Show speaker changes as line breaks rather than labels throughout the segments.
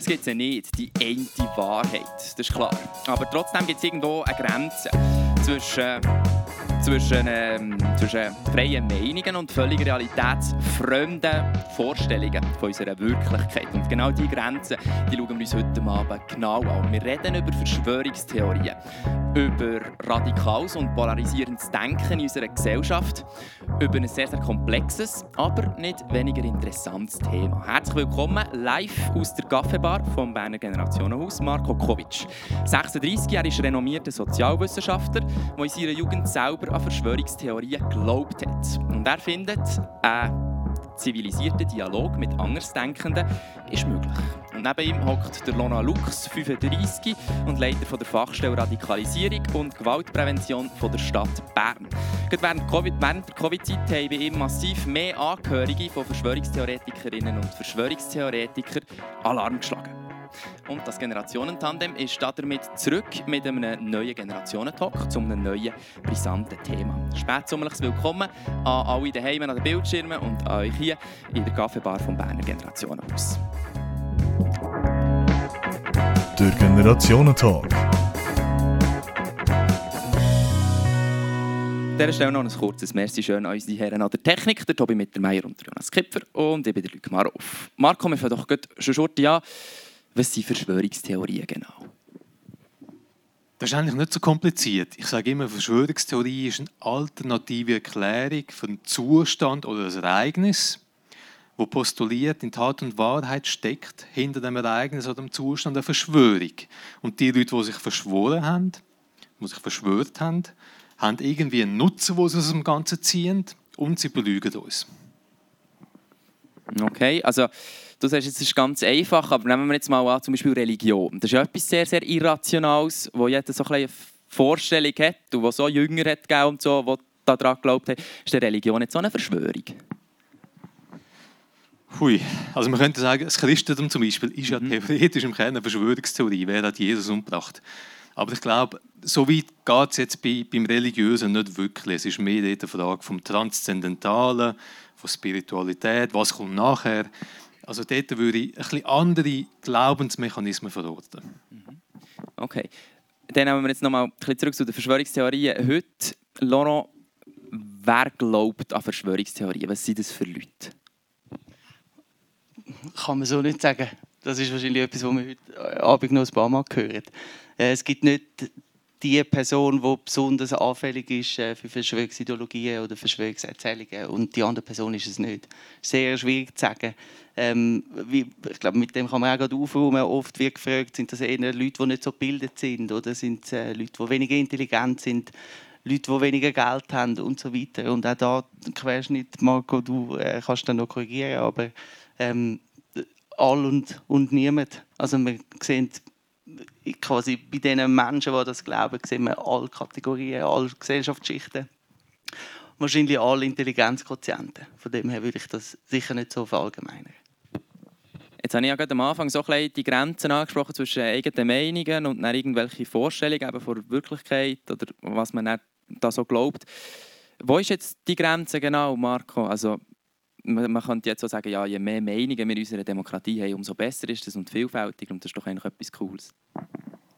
Es gibt ja nicht, die eine Wahrheit, das ist klar. Aber trotzdem gibt es irgendwo eine Grenze zwischen, zwischen, ähm, zwischen freien Meinungen und völlig realitätsfremden Vorstellungen von unserer Wirklichkeit. Und genau diese Grenzen die schauen wir uns heute Abend genau an. Wir reden über Verschwörungstheorien, über radikales und polarisierendes Denken in unserer Gesellschaft, über ein sehr, sehr komplexes, aber nicht weniger interessantes Thema. Herzlich willkommen live aus der Kaffeebar vom Berner Generationenhaus, Marco Kovic. 36 Jahre ist renommierter Sozialwissenschaftler, der in seiner Jugend selber an Verschwörungstheorien geglaubt hat. Und er findet, ein zivilisierter Dialog mit Andersdenkenden ist möglich. Und neben ihm hockt der Lona Lux, 35 und Leiter von der Fachstelle Radikalisierung und Gewaltprävention von der Stadt Bern. Gerade während, COVID, während der Covid-Zeit haben bei ihm massiv mehr Angehörige von Verschwörungstheoretikerinnen und Verschwörungstheoretikern Alarm geschlagen. Und das Generationentandem ist damit zurück mit einem neuen Generationentalk zu einem neuen, brisanten Thema. Spätsommerliches Willkommen an alle daheim an den Bildschirmen und an euch hier in der Kaffeebar vom Berner Generationenhaus.
Der Generationentalk.
An dieser Stelle noch ein kurzes Merci schön an unsere Herren an der Technik, der Tobi Mittermeier und Jonas Kipfer und ich bin der Luc Marov. Marco, wir fangen doch schon short an. Was sind Verschwörungstheorien genau?
Das ist eigentlich nicht so kompliziert. Ich sage immer, Verschwörungstheorie ist eine alternative Erklärung für einen Zustand oder ein Ereignis, wo postuliert, in Tat und Wahrheit steckt hinter dem Ereignis oder dem Zustand eine Verschwörung. Und die Leute, die sich verschworen haben, die sich verschwört haben, haben irgendwie einen Nutzen, den sie aus dem Ganzen ziehen und sie belügen uns.
Okay, also du sagst, es ist ganz einfach, aber nehmen wir jetzt mal an, zum Beispiel Religion. Das ist etwas sehr, sehr Irrationales, wo jeder so eine Vorstellung hat und wo so Jünger hat und so, die daran geglaubt haben. Ist die Religion jetzt so eine Verschwörung?
Hui, also man könnte sagen, das Christentum zum Beispiel ist ja mhm. theoretisch im Kern eine Verschwörungstheorie. Wer hat Jesus umgebracht? Aber ich glaube, so weit geht es jetzt bei, beim Religiösen nicht wirklich. Es ist mehr die Frage vom Transzendentalen, von Spiritualität, was kommt nachher. Also dort würde ich ein bisschen andere Glaubensmechanismen verorten. Mhm.
Okay. Dann nehmen wir jetzt nochmal ein bisschen zurück zu den Verschwörungstheorien. Heute, Laurent, wer glaubt an Verschwörungstheorien? Was sind das für Leute?
Kann man so nicht sagen. Das ist wahrscheinlich etwas, was wir heute Abend noch ein paar Mal hören. Äh, es gibt nicht die Person, die besonders anfällig ist äh, für Verschwörungsideologien oder Verschwörungserzählungen und die andere Person ist es nicht. Sehr schwierig zu sagen. Ähm, ich glaube, mit dem kann man auch gerade aufräumen. Oft wird gefragt, sind das eher Leute, die nicht so gebildet sind oder sind es äh, Leute, die weniger intelligent sind, Leute, die weniger Geld haben und so weiter. Und auch da Querschnitt, Marco, du äh, kannst dann noch korrigieren, aber ähm, all und, und niemand. Also wir sehen quasi bei den Menschen, die das glauben, sehen wir alle Kategorien, alle Gesellschaftsschichten. Wahrscheinlich alle Intelligenzquotienten. Von dem her würde ich das sicher nicht so verallgemeinern.
Jetzt habe ich ja gerade am Anfang so ein die Grenzen angesprochen zwischen eigenen Meinungen und dann irgendwelche Vorstellungen eben von Wirklichkeit oder was man da so glaubt. Wo ist jetzt die Grenze genau, Marco? Also man, könnte jetzt so sagen, ja, je mehr Meinungen wir in unserer Demokratie haben, umso besser ist es und vielfältiger und das ist doch eigentlich etwas Cooles.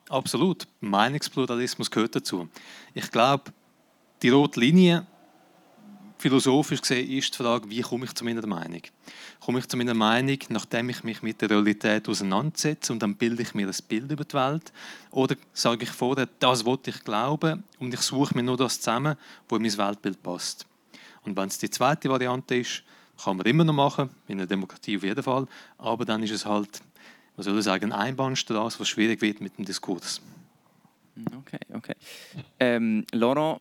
Absolut. Meinungspluralismus gehört dazu. Ich glaube, die rote Linie, philosophisch gesehen, ist die Frage, wie komme ich zu meiner Meinung? Komme ich zu meiner Meinung, nachdem ich mich mit der Realität auseinandersetze und dann bilde ich mir ein Bild über die Welt? Oder sage ich vorher, das wollte ich glauben und ich suche mir nur das zusammen, wo in mein Weltbild passt? Und wenn es die zweite Variante ist, kann man immer noch machen, in einer Demokratie auf jeden Fall. Aber dann ist es halt, was soll ich sagen, eine Einbahnstraße, was schwierig wird mit dem Diskurs.
Okay, okay. Ähm, Laurent,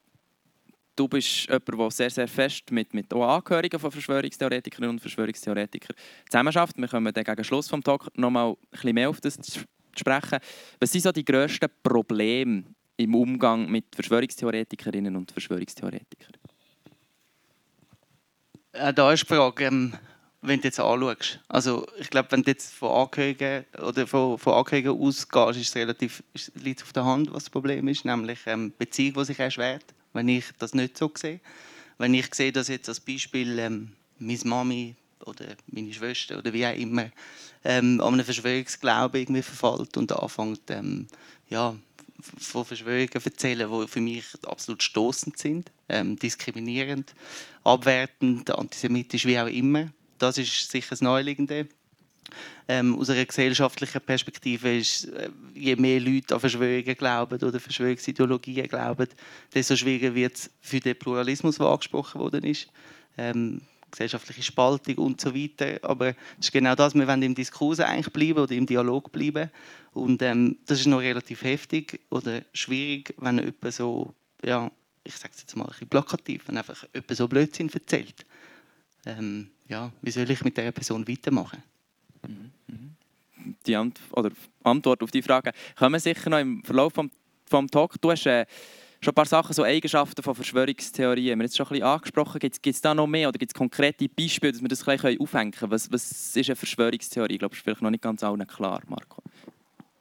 du bist jemand, der sehr, sehr fest mit, mit Angehörigen von Verschwörungstheoretikerinnen und Verschwörungstheoretikern zusammenarbeitet. Wir kommen dann gegen Schluss des Talk noch mal ein bisschen mehr auf das zu sprechen. Was sind so die grössten Probleme im Umgang mit Verschwörungstheoretikerinnen und Verschwörungstheoretikern?
Äh, da ist die Frage, ähm, wenn du jetzt anschaust. Also ich glaube, wenn du jetzt von Angehörigen oder von, von Angehörigen ausgehst, ist es relativ ist, liegt auf der Hand, was das Problem ist, nämlich ähm, Beziehung, die sich erschwert, wenn ich das nicht so sehe. Wenn ich sehe, dass jetzt als Beispiel ähm, meine Mami oder meine Schwester oder wie auch immer ähm, an einen Verschwörungsglauben irgendwie verfällt und anfängt, ähm, ja, von Verschwörungen erzählen, die für mich absolut stoßend sind, ähm, diskriminierend, abwertend, antisemitisch, wie auch immer. Das ist sicher das Neuliegende. Ähm, aus einer gesellschaftlichen Perspektive ist, äh, je mehr Leute an Verschwörungen glauben oder Verschwörungsideologien glauben, desto schwieriger wird es für den Pluralismus, der angesprochen worden ist. Ähm, gesellschaftliche Spaltung und so weiter. Aber das ist genau das, wir wollen im Diskurs eigentlich bleiben oder im Dialog bleiben. Und ähm, das ist noch relativ heftig oder schwierig, wenn jemand so, ja, ich sage es jetzt mal ein bisschen plakativ, wenn einfach jemand so Blödsinn erzählt. Ähm, ja, wie soll ich mit dieser Person weitermachen?
Die Ant oder Antwort auf die Frage kommen sicher noch im Verlauf des vom Talk. Du hast äh, schon ein paar Sachen, so Eigenschaften von Verschwörungstheorien, haben wir jetzt schon ein bisschen angesprochen. Gibt es da noch mehr oder gibt es konkrete Beispiele, dass wir das bisschen aufhängen können? Was, was ist eine Verschwörungstheorie? Ich glaube, das ist vielleicht noch nicht ganz allen klar, Marco.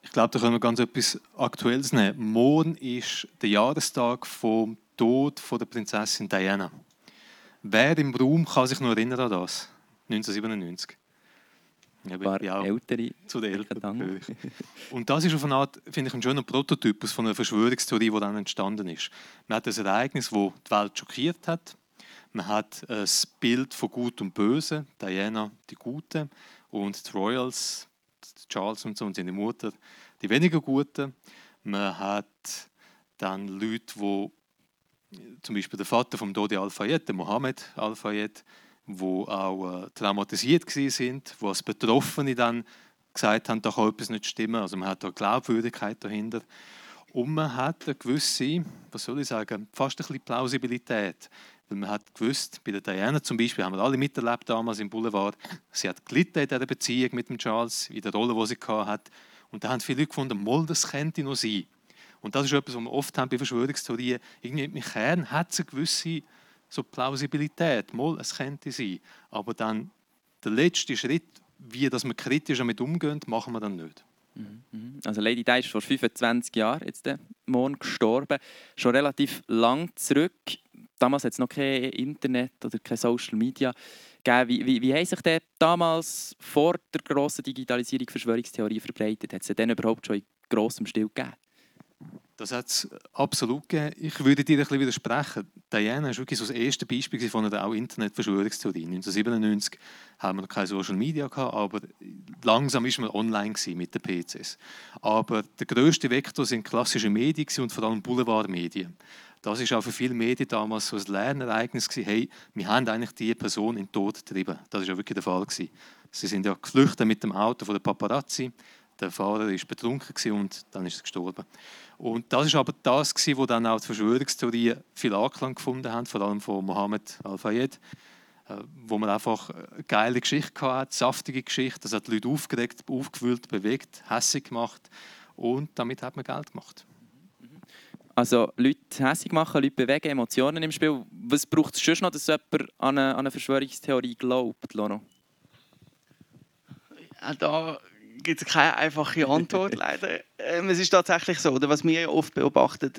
Ich glaube, da können wir ganz etwas Aktuelles nehmen. Morgen ist der Jahrestag vom Tod von der Prinzessin Diana. Wer im Raum kann sich noch erinnern an das? 1997.
Ein paar ja, ältere
zu den Eltern. Und das ist auf eine Art, finde ich, ein schöner Prototypus von einer Verschwörungstheorie, die dann entstanden ist. Man hat ein Ereignis, das die Welt schockiert hat. Man hat ein Bild von Gut und Böse, Diana die Gute und die Royals, Charles und so und seine Mutter, die weniger Guten. Man hat dann Leute, die zum Beispiel der Vater von Dodi Al-Fayed, Mohammed Al-Fayed, wo auch äh, traumatisiert sind, wo als Betroffene dann gesagt haben, da kann etwas nicht stimmen. Also man hat da Glaubwürdigkeit dahinter. Und man hat eine gewisse, was soll ich sagen, fast ein bisschen Plausibilität. Weil man hat gewusst, bei der Diana zum Beispiel, haben wir alle miterlebt damals im Boulevard, sie hat gelitten in dieser Beziehung mit dem Charles, in der Rolle, die sie hatte. Und da haben viele Leute gefunden, Moll, das könnte noch sein. Und das ist etwas, was wir oft haben bei Verschwörungstheorien. Irgendwie im Kern hat es eine gewisse so Plausibilität, mal, es könnte sein. Aber dann der letzte Schritt, wie dass wir kritisch damit umgehen, machen wir dann nicht.
Mhm. Also Lady Di ist vor 25 Jahren jetzt morgen gestorben, schon relativ lang zurück. Damals hat es noch kein Internet oder kein Social Media gegeben. Wie, wie, wie haben sich denn damals vor der grossen Digitalisierung Verschwörungstheorien verbreitet? Hat es denn überhaupt schon in grossem Stil gegeben?
Das hat es absolut gegeben. Ich würde dir ein bisschen widersprechen. Diana war wirklich so das erste Beispiel von einer Internetverschwörungstheorie. 1997 haben wir noch keine Social Media gehabt, aber langsam ist man online mit den PCs. Aber der größte Vektor sind klassische Medien und vor allem Boulevardmedien. Das ist auch für viele Medien damals so ein Lernereignis gewesen. Hey, wir haben eigentlich diese Person in den Tod getrieben. Das war ja wirklich der Fall gewesen. Sie sind ja geflüchtet mit dem Auto von der Paparazzi. Der Fahrer war betrunken und dann ist er gestorben. Und das ist aber das, wo dann auch die Verschwörungstheorien viel Anklang gefunden haben, vor allem von Mohammed Al-Fayed, äh, wo man einfach eine geile Geschichte hatte, saftige Geschichte, das hat die Leute aufgeregt, aufgewühlt, bewegt, hässig gemacht und damit hat man Geld gemacht.
Also Leute hässig machen, Leute bewegen, Emotionen im Spiel. Was braucht es sonst noch, dass jemand an eine, an eine Verschwörungstheorie glaubt, Lono?
Ja, da gibt es keine einfache Antwort, leider. Ähm, es ist tatsächlich so, oder was wir oft beobachten,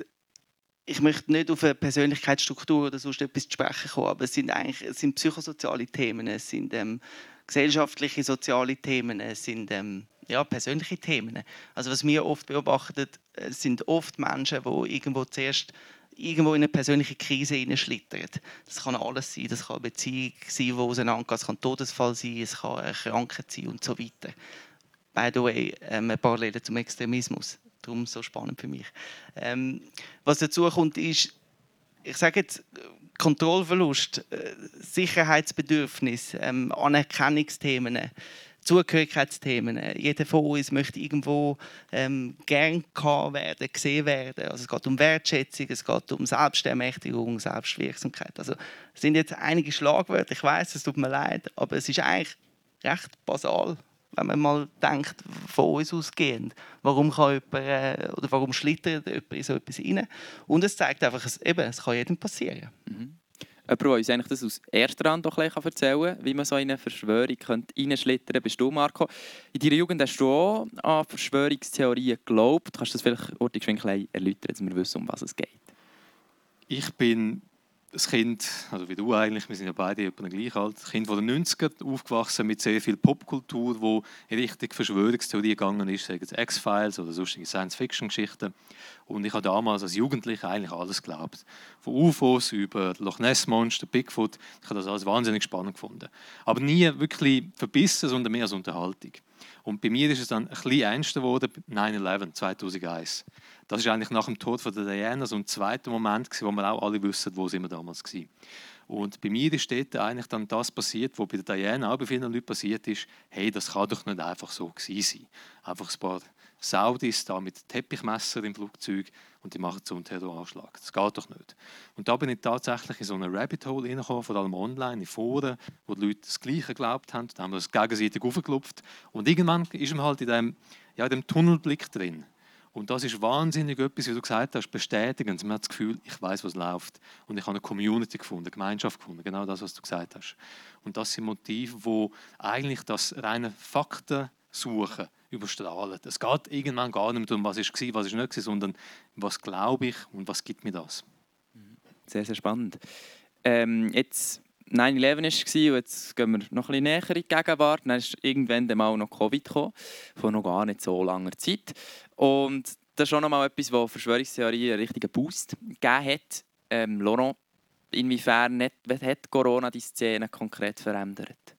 ich möchte nicht auf eine Persönlichkeitsstruktur oder sonst etwas zu sprechen kommen, aber es sind eigentlich es sind psychosoziale Themen, es sind ähm, gesellschaftliche, soziale Themen, es sind ähm, ja, persönliche Themen. Also was wir oft beobachten, sind oft Menschen, die irgendwo zuerst irgendwo in eine persönliche Krise hineinschlittern. Das kann alles sein, das kann eine Beziehung sein, die auseinandergeht, es kann ein Todesfall sein, es kann eine Krankheit sein und so weiter by the way, ähm, Parallele zum Extremismus. Darum so spannend für mich. Ähm, was dazu kommt, ist, ich sage jetzt, Kontrollverlust, äh, Sicherheitsbedürfnis, ähm, Anerkennungsthemen, Zugehörigkeitsthemen. Jeder von uns möchte irgendwo ähm, gern werden, gesehen werden. Also es geht um Wertschätzung, es geht um Selbstermächtigung, Selbstwirksamkeit. Also es sind jetzt einige Schlagwörter. Ich weiß, es tut mir leid, aber es ist eigentlich recht basal wenn man mal denkt, von uns ausgehend. Warum, kann jemand, äh, oder warum schlittert jemand in so etwas rein? Und es zeigt einfach, es, eben, es kann jedem passieren.
Mhm. Jemand, der uns eigentlich das aus erster Hand erzählen kann, wie man so in eine Verschwörung reinschlittern könnte, bist du, Marco. In deiner Jugend hast du auch an Verschwörungstheorien geglaubt. Kannst du das vielleicht ein erläutern, dass wir wissen, um was es geht?
Ich bin das Kind, also wie du eigentlich, wir sind ja beide etwa gleich alt, das Kind von den 90er aufgewachsen mit sehr viel Popkultur, wo in Richtung Verschwörungstheorie gegangen ist, sagen es X-Files oder sonstige Science-Fiction-Geschichten. Und ich habe damals als Jugendlicher eigentlich alles geglaubt. Von UFOs über Loch Ness Monster, Bigfoot, ich habe das alles wahnsinnig spannend gefunden. Aber nie wirklich verbissen, sondern mehr als Unterhaltung. Und bei mir ist es dann ein bisschen ernster geworden, 9-11, 2001. Das ist eigentlich nach dem Tod von der Diana so ein zweiter Moment, wo wir auch alle wissen, wo sind wir damals waren. Und bei mir ist dort eigentlich dann das passiert, was bei der Diana auch bei vielen Leuten passiert ist. Hey, das kann doch nicht einfach so gewesen sein. Einfach ein paar Saudis da mit Teppichmesser im Flugzeug und die machen so einen Terroranschlag. Das geht doch nicht. Und da bin ich tatsächlich in so eine Rabbit Hole reingekommen, vor allem online, in Foren, wo die Leute das Gleiche geglaubt haben. Da haben wir das gegenseitig aufgeklopft. Und irgendwann ist man halt in dem, ja, in dem Tunnelblick drin. Und das ist wahnsinnig etwas, wie du gesagt hast, bestätigend. Man hat das Gefühl, ich weiß, was läuft. Und ich habe eine Community gefunden, eine Gemeinschaft gefunden. Genau das, was du gesagt hast. Und das sind Motive, wo eigentlich das reine Fakten suchen überstrahlen. Es geht irgendwann gar nicht mehr um was war, was ist nicht sondern was glaube ich und was gibt mir das.
Sehr, sehr spannend. Ähm, jetzt 9-11 war und jetzt gehen wir noch ein bisschen näher in die Gegenwart. Dann ist irgendwann mal noch Covid gekommen, vor noch gar nicht so langer Zeit. Und das ist schon noch mal etwas, wo Verschwörungstheorie einen richtigen Boost gegeben hat. Ähm, Laurent, inwiefern hat Corona die Szene konkret verändert?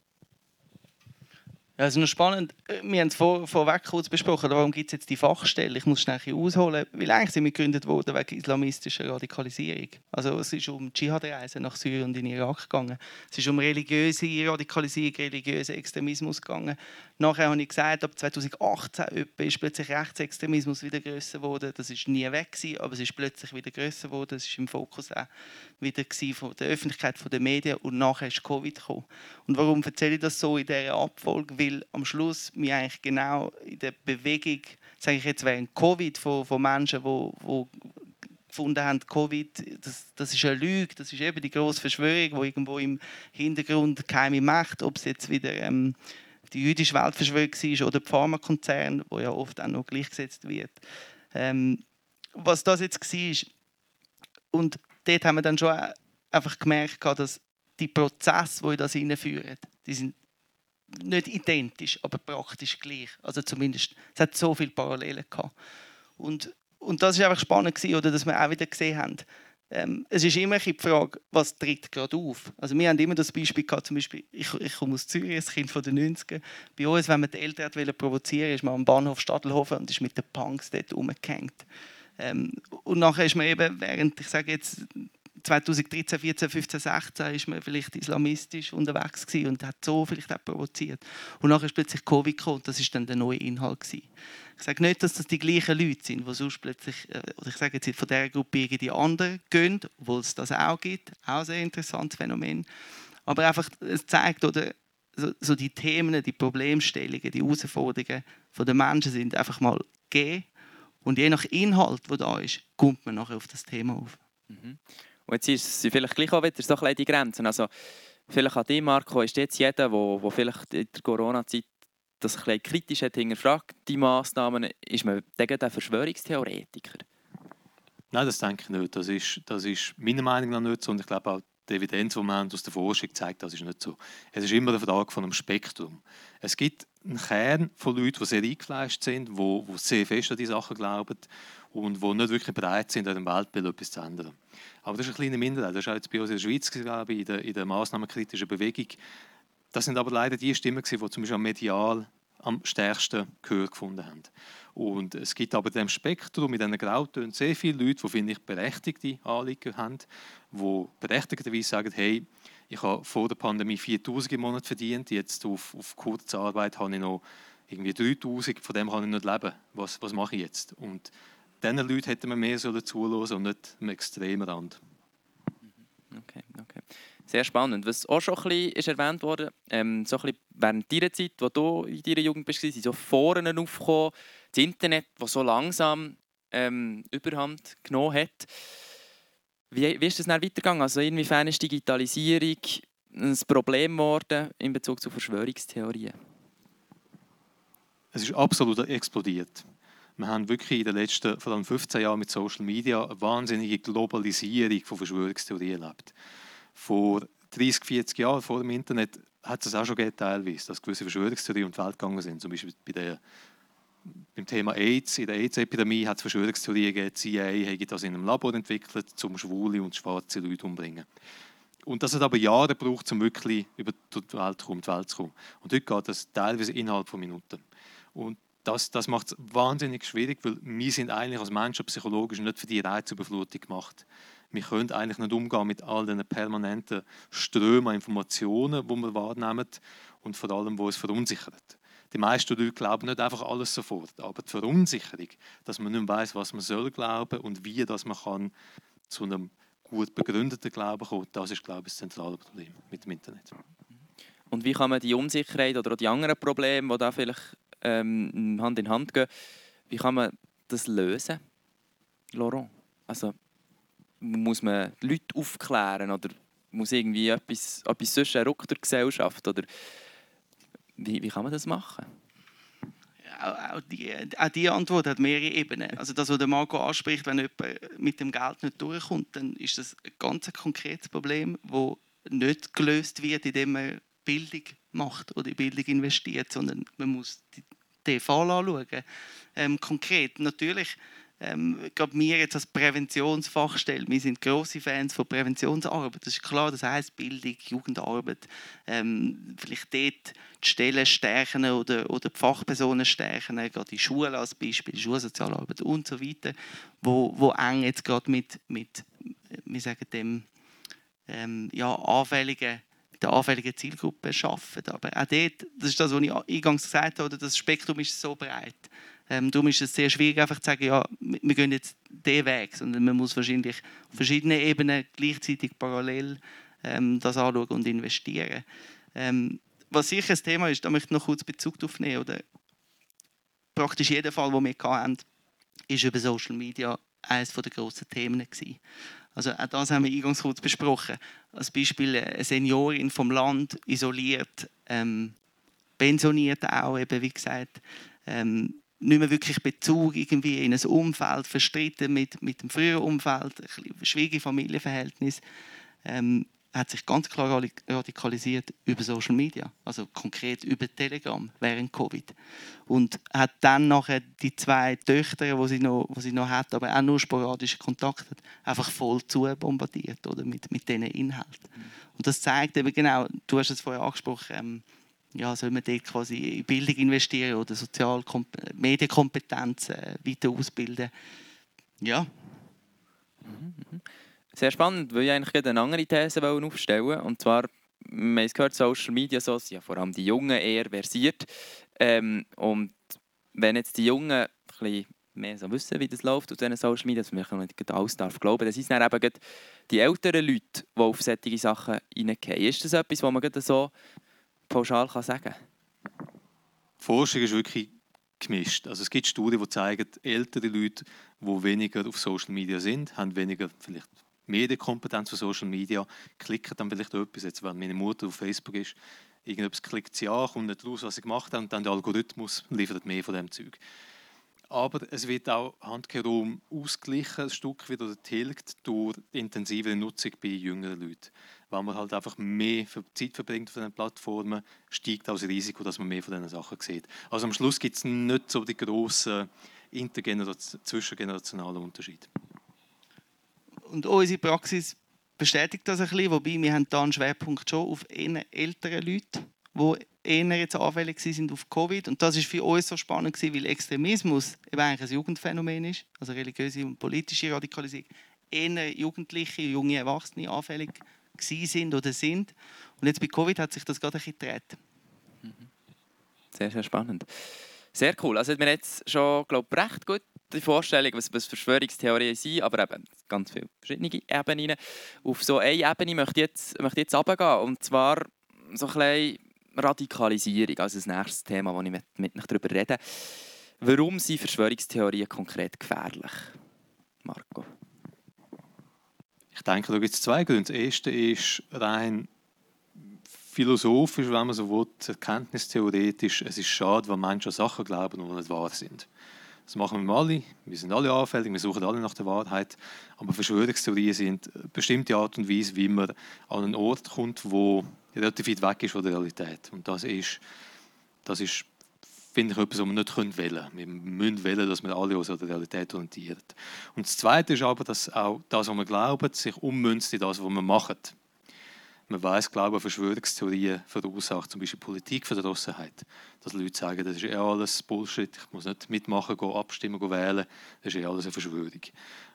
Ja, also noch spannend, äh, wir haben es vor, vorweg kurz besprochen, warum gibt es jetzt die Fachstelle? Ich muss schnell ausholen, weil eigentlich sind wir gegründet worden wegen islamistischer Radikalisierung. Also es ist um Dschihad-Reisen nach Syrien und in Irak gegangen. Es ist um religiöse Radikalisierung, religiösen Extremismus gegangen. Nachher habe ich gesagt, ab 2018 ist plötzlich Rechtsextremismus wieder grösser geworden. Das ist nie weg gewesen, aber es ist plötzlich wieder grösser geworden. Es ist im Fokus auch wieder von der Öffentlichkeit, von den Medien und nachher ist Covid gekommen. Und warum erzähle ich das so in dieser Abfolge? Weil am Schluss wir eigentlich genau in der Bewegung, sage ich jetzt während Covid, von, von Menschen, die, die gefunden haben, Covid, das, das ist eine Lüge, das ist eben die große Verschwörung, die irgendwo im Hintergrund geheime Macht, ob es jetzt wieder ähm, die jüdische Weltverschwörung war oder die Pharmakonzerne, wo ja oft auch noch gleichgesetzt wird. Ähm, was das jetzt war, und dort haben wir dann schon einfach gemerkt, dass die Prozesse, die das hineinführen, die sind nicht identisch, aber praktisch gleich. Also zumindest, es hat so viele Parallelen gehabt. Und, und das war einfach spannend, gewesen, oder, dass wir auch wieder gesehen haben, ähm, es ist immer die Frage, was tritt gerade auf. Also wir haben immer das Beispiel gehabt, zum Beispiel, ich, ich komme aus Zürich, ein Kind von den 90er. Bei uns, wenn man die Eltern wollte provozieren, ist man am Bahnhof Stadelhofen und ist mit den Punks dort rumgehängt. Ähm, und nachher ist man eben, während, ich sage jetzt, 2013, 14, 15, 16 ist man vielleicht islamistisch unterwegs gewesen und hat so vielleicht auch provoziert. Und nachher ist plötzlich Covid gekommen und das ist dann der neue Inhalt gewesen. Ich sage nicht, dass das die gleichen Leute sind, die sonst plötzlich, äh, oder ich sage jetzt von dieser Gruppe irgendwie andere gehen, obwohl es das auch gibt, auch ein sehr interessantes Phänomen. Aber einfach, es zeigt, oder so, so die Themen, die Problemstellungen, die Herausforderungen der Menschen sind einfach mal gegeben und je nach Inhalt, der da ist, kommt man nachher auf das Thema auf.
Mhm. Und jetzt ist es vielleicht gleich auch wieder so ein die Grenzen. Also, vielleicht an dich, Marco, ist jetzt jeder, der vielleicht in der Corona-Zeit das ein bisschen kritisch hat hinterfragt, die Massnahmen, ist man gegen den Verschwörungstheoretiker?
Nein, das denke ich nicht. Das ist, das ist meiner Meinung nach nicht so. Und ich glaube auch, die Evidenz, die man aus der Forschung zeigt, das ist nicht so. Es ist immer eine Frage von einem Spektrum. Es gibt einen Kern von Leuten, die sehr eingefleischt sind, die, die sehr fest an diese Sachen glauben und die nicht wirklich bereit sind, an dem Weltbild etwas zu ändern. Aber das ist eine kleine Minderheit. Das ist auch jetzt bei uns in der Schweiz, glaube ich, in der, in der massnahmenkritischen Bewegung. Das sind aber leider die Stimmen, die zum Beispiel medial am stärksten Gehör gefunden haben. Und es gibt aber in diesem Spektrum, mit diesen Grautönen, sehr viele Leute, die, finde ich, berechtigte Anliegen haben, die berechtigterweise sagen, hey, ich habe vor der Pandemie 4000 im Monat verdient, jetzt auf, auf Kurzarbeit habe ich noch irgendwie 3000, von dem kann ich nicht leben. Was, was mache ich jetzt? Und diesen Leuten hätten wir mehr zulassen und nicht am extremen Rand.
Okay, okay. Sehr spannend. Was auch schon ein bisschen ist erwähnt wurde, ähm, so ein bisschen während deiner Zeit, wo du in deiner Jugend bist, sind so Foren aufgekommen, das Internet, das so langsam ähm, Überhand genommen hat. Wie, wie ist das dann weitergegangen? Also inwiefern ist Digitalisierung ein Problem geworden in Bezug zu Verschwörungstheorien?
Es ist absolut explodiert. Wir haben wirklich in den letzten vor allem 15 Jahren mit Social Media eine wahnsinnige Globalisierung von Verschwörungstheorien erlebt. Vor 30, 40 Jahren vor dem Internet hat es auch schon gegeben, teilweise, dass gewisse Verschwörungstheorien um die Welt gegangen sind. Zum Beispiel bei der, beim Thema AIDS, in der AIDS-Epidemie hat es Verschwörungstheorien gegeben, die CIA hätte das in einem Labor entwickelt, um schwule und schwarze Leute umzubringen. Und das hat aber Jahre gebraucht, um wirklich über die Welt, kommen, die Welt zu kommen. Und heute geht das teilweise innerhalb von Minuten. Und das, das macht es wahnsinnig schwierig, weil wir sind eigentlich als Menschen psychologisch nicht für die Reizüberflutung gemacht. Wir können eigentlich nicht umgehen mit all den permanenten Strömen an Informationen, die wir wahrnehmen und vor allem, wo es verunsichert. Die meisten Leute glauben nicht einfach alles sofort, aber die Verunsicherung, dass man nicht weiß, was man soll glauben und wie dass man kann zu einem gut begründeten Glauben kommen, das ist, glaube ich, das zentrale Problem mit dem Internet.
Und wie kann man die Unsicherheit oder auch die anderen Probleme, die da vielleicht ähm, Hand in Hand gehen, wie kann man das lösen, Laurent? Also muss man Leute aufklären oder muss irgendwie etwas, etwas sonst ein der Gesellschaft oder wie, wie kann man das machen?
Auch die, auch die Antwort hat mehrere Ebenen. Also das, was Marco anspricht, wenn jemand mit dem Geld nicht durchkommt, dann ist das ein ganz konkretes Problem, das nicht gelöst wird, indem man Bildung macht oder in Bildung investiert, sondern man muss den Fall anschauen. Ähm, konkret, natürlich, ähm, glaube wir jetzt als Präventionsfachstelle, wir sind große Fans von Präventionsarbeit. Das ist klar, das heißt Bildung, Jugendarbeit, ähm, vielleicht dort die Stellen stärken oder, oder die Fachpersonen stärken, gerade die Schule als Beispiel, Schulsozialarbeit und so weiter, wo, wo eng jetzt gerade mit, mit wir sagen dem, ähm, ja, anfälligen der anfälligen Zielgruppe arbeiten. Aber auch dort, das ist das, was ich eingangs gesagt habe, das Spektrum ist so breit. Ähm, darum ist es sehr schwierig, einfach zu sagen, ja, wir gehen jetzt diesen Weg, sondern man muss wahrscheinlich auf verschiedenen Ebenen gleichzeitig parallel ähm, das anschauen und investieren. Ähm, was sicher ein Thema ist, da möchte ich noch kurz Bezug darauf nehmen. Oder praktisch jeder Fall, den wir hatten, ist über Social Media eines der grossen Themen gewesen. Also auch das haben wir eingangs kurz besprochen. Als Beispiel eine Seniorin vom Land, isoliert, ähm, pensioniert auch, eben wie gesagt, ähm, nicht mehr wirklich Bezug irgendwie in ein Umfeld, verstritten mit, mit dem früheren Umfeld, ein schwierige Familienverhältnis. Ähm, hat sich ganz klar radikalisiert über Social Media, also konkret über Telegram während Covid. Und hat dann nachher die zwei Töchter, die sie noch, die sie noch hat, aber auch nur sporadische Kontakte hat, einfach voll zu bombardiert oder, mit, mit diesen Inhalten. Und das zeigt eben genau, du hast es vorher angesprochen, ähm, ja, soll man dort quasi in Bildung investieren oder Sozial Medienkompetenzen äh, weiter ausbilden. Ja.
Mhm, mhm. Sehr spannend, weil ich eigentlich eine andere These aufstellen Und zwar, man hat gehört, Social Media so sind ja vor allem die Jungen eher versiert. Ähm, und wenn jetzt die Jungen ein bisschen mehr so wissen, wie das läuft auf diesen Social Media, dass man nicht alles darf glauben, dann sind dann eben die älteren Leute, die auf solche Sachen hineingehen. Ist das etwas, was man so pauschal sagen kann?
Forschung ist wirklich gemischt. Also es gibt Studien, die zeigen, ältere Leute, die weniger auf Social Media sind, haben weniger vielleicht Medienkompetenz für Social Media, klicken dann vielleicht etwas, jetzt wenn meine Mutter auf Facebook ist, irgendetwas klickt sie an, kommt nicht raus, was sie gemacht haben, und dann der Algorithmus liefert mehr von dem Zeug. Aber es wird auch handkehrum ausgeglichen, ein Stück wieder tilgt durch intensivere Nutzung bei jüngeren Leuten. Weil man halt einfach mehr Zeit verbringt auf diesen Plattformen, steigt auch das Risiko, dass man mehr von diesen Sachen sieht. Also am Schluss gibt es nicht so die grossen intergenerationalen, Unterschiede
und unsere Praxis bestätigt das ein bisschen, wobei wir haben da einen Schwerpunkt schon auf ältere Leute, die eher jetzt anfällig sind auf Covid. Und das ist für uns so spannend gewesen, weil Extremismus eben eigentlich ein Jugendphänomen ist, also religiöse und politische Radikalisierung. Eher Jugendliche, junge Erwachsene anfällig sind oder sind. Und jetzt bei Covid hat sich das gerade ein bisschen gedreht.
Sehr, sehr spannend. Sehr cool. Also hat mir jetzt schon, glaube recht gut die Vorstellung, was, was Verschwörungstheorien sind, aber eben ganz viele verschiedene Ebenen. Auf so eine Ebene möchte ich jetzt, möchte jetzt runtergehen, und zwar so ein Radikalisierung, also das nächste Thema, das ich mit, mit euch darüber rede. Warum sind Verschwörungstheorien konkret gefährlich, Marco?
Ich denke, da gibt es zwei Gründe. Das erste ist rein philosophisch, wenn man so will, erkenntnistheoretisch. Es ist schade, wenn Menschen Sachen glauben, die nicht wahr sind. Das machen wir alle. Wir sind alle anfällig, wir suchen alle nach der Wahrheit. Aber Verschwörungstheorien sind eine bestimmte Art und Weise, wie man an einen Ort kommt, wo relativ weit weg ist von der Realität. Und das ist, das ist finde ich etwas, was wir nicht wählen können. Wir müssen wählen, dass wir alle uns an der Realität orientieren. Und das Zweite ist aber, dass auch das, was wir glauben, sich ummünzt in das, was wir machen. Man weiß, glaube ich, Verschwörungstheorien verursacht zum Beispiel Politikverdrossenheit. Dass Leute sagen, das ist eh alles Bullshit, ich muss nicht mitmachen, gehen, abstimmen, gehen wählen, das ist eh alles eine Verschwörung.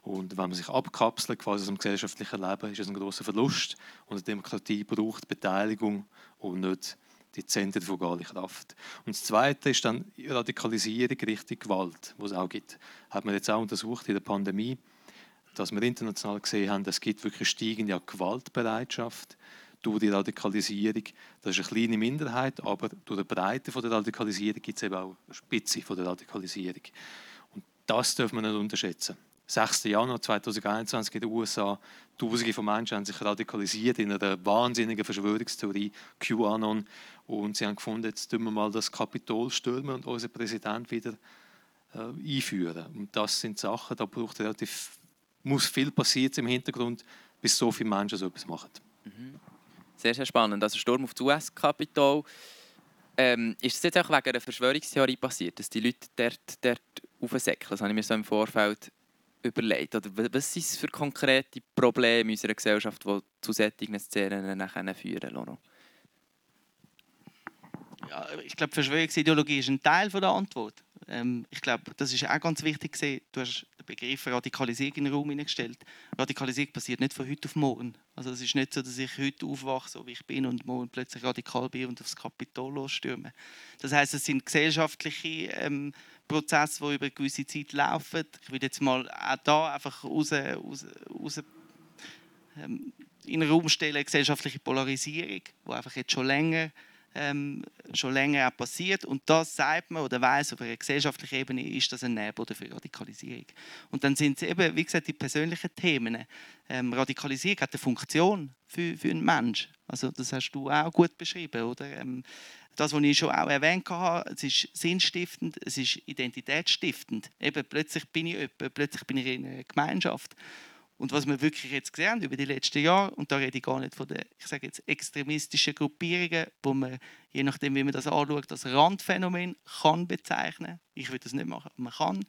Und wenn man sich abkapselt quasi aus dem gesellschaftlichen Leben, ist es ein großer Verlust. Und eine Demokratie braucht Beteiligung und nicht die Zentren von gar Kraft. Und das Zweite ist dann Radikalisierung Richtung Gewalt, wo es auch gibt. Hat man jetzt auch untersucht in der Pandemie, dass wir international gesehen haben, es gibt wirklich steigende Gewaltbereitschaft durch die Radikalisierung. Das ist eine kleine Minderheit, aber durch die Breite der Radikalisierung gibt es eben auch eine Spitze der Radikalisierung. Und das dürfen wir nicht unterschätzen. 6. Januar 2021 in den USA. Tausende von Menschen haben sich radikalisiert in einer wahnsinnigen Verschwörungstheorie, QAnon. Und sie haben gefunden, jetzt tun wir mal das Kapitol stürmen und unseren Präsident wieder äh, einführen. Und das sind Sachen, da braucht relativ, muss viel passieren im Hintergrund, bis so viele Menschen so etwas machen.
Mhm. Sehr, sehr spannend. Also Sturm auf das US-Kapitol. Ähm, ist es jetzt auch wegen einer Verschwörungstheorie passiert, dass die Leute dort, dort aufsäckeln? Das habe ich mir so im Vorfeld überlegt. Oder was sind es für konkrete Probleme unserer Gesellschaft, die zu solchen Szenen nachher führen, Loro?
Ja, ich glaube, Verschwörungsideologie ist ein Teil der Antwort. Ähm, ich glaube, das ist auch ganz wichtig. Du hast Begriff Radikalisierung in den Raum hineingestellt. Radikalisierung passiert nicht von heute auf morgen. Also es ist nicht so, dass ich heute aufwache, so wie ich bin, und morgen plötzlich radikal bin und aufs Kapitol losstürme. Das heißt, es sind gesellschaftliche ähm, Prozesse, die über eine gewisse Zeit laufen. Ich würde jetzt mal auch da einfach raus, raus, raus ähm, in den Raum stellen, gesellschaftliche Polarisierung, die einfach jetzt schon länger ähm, schon länger auch passiert. Und das sagt man oder weiß auf einer gesellschaftlichen Ebene, ist das ein Nährboden für Radikalisierung. Und dann sind es eben, wie gesagt, die persönlichen Themen. Ähm, Radikalisierung hat eine Funktion für, für einen Menschen. Also das hast du auch gut beschrieben, oder? Ähm, das, was ich schon auch erwähnt habe, es ist sinnstiftend, es ist identitätsstiftend. Eben, plötzlich bin ich jemand, plötzlich bin ich in einer Gemeinschaft. Und was wir wirklich jetzt gesehen über die letzten Jahre, und da rede ich gar nicht von den ich sage jetzt, extremistischen Gruppierungen, wo man, je nachdem, wie man das anschaut, das Randphänomen kann bezeichnen. Ich würde das nicht machen, aber man kann.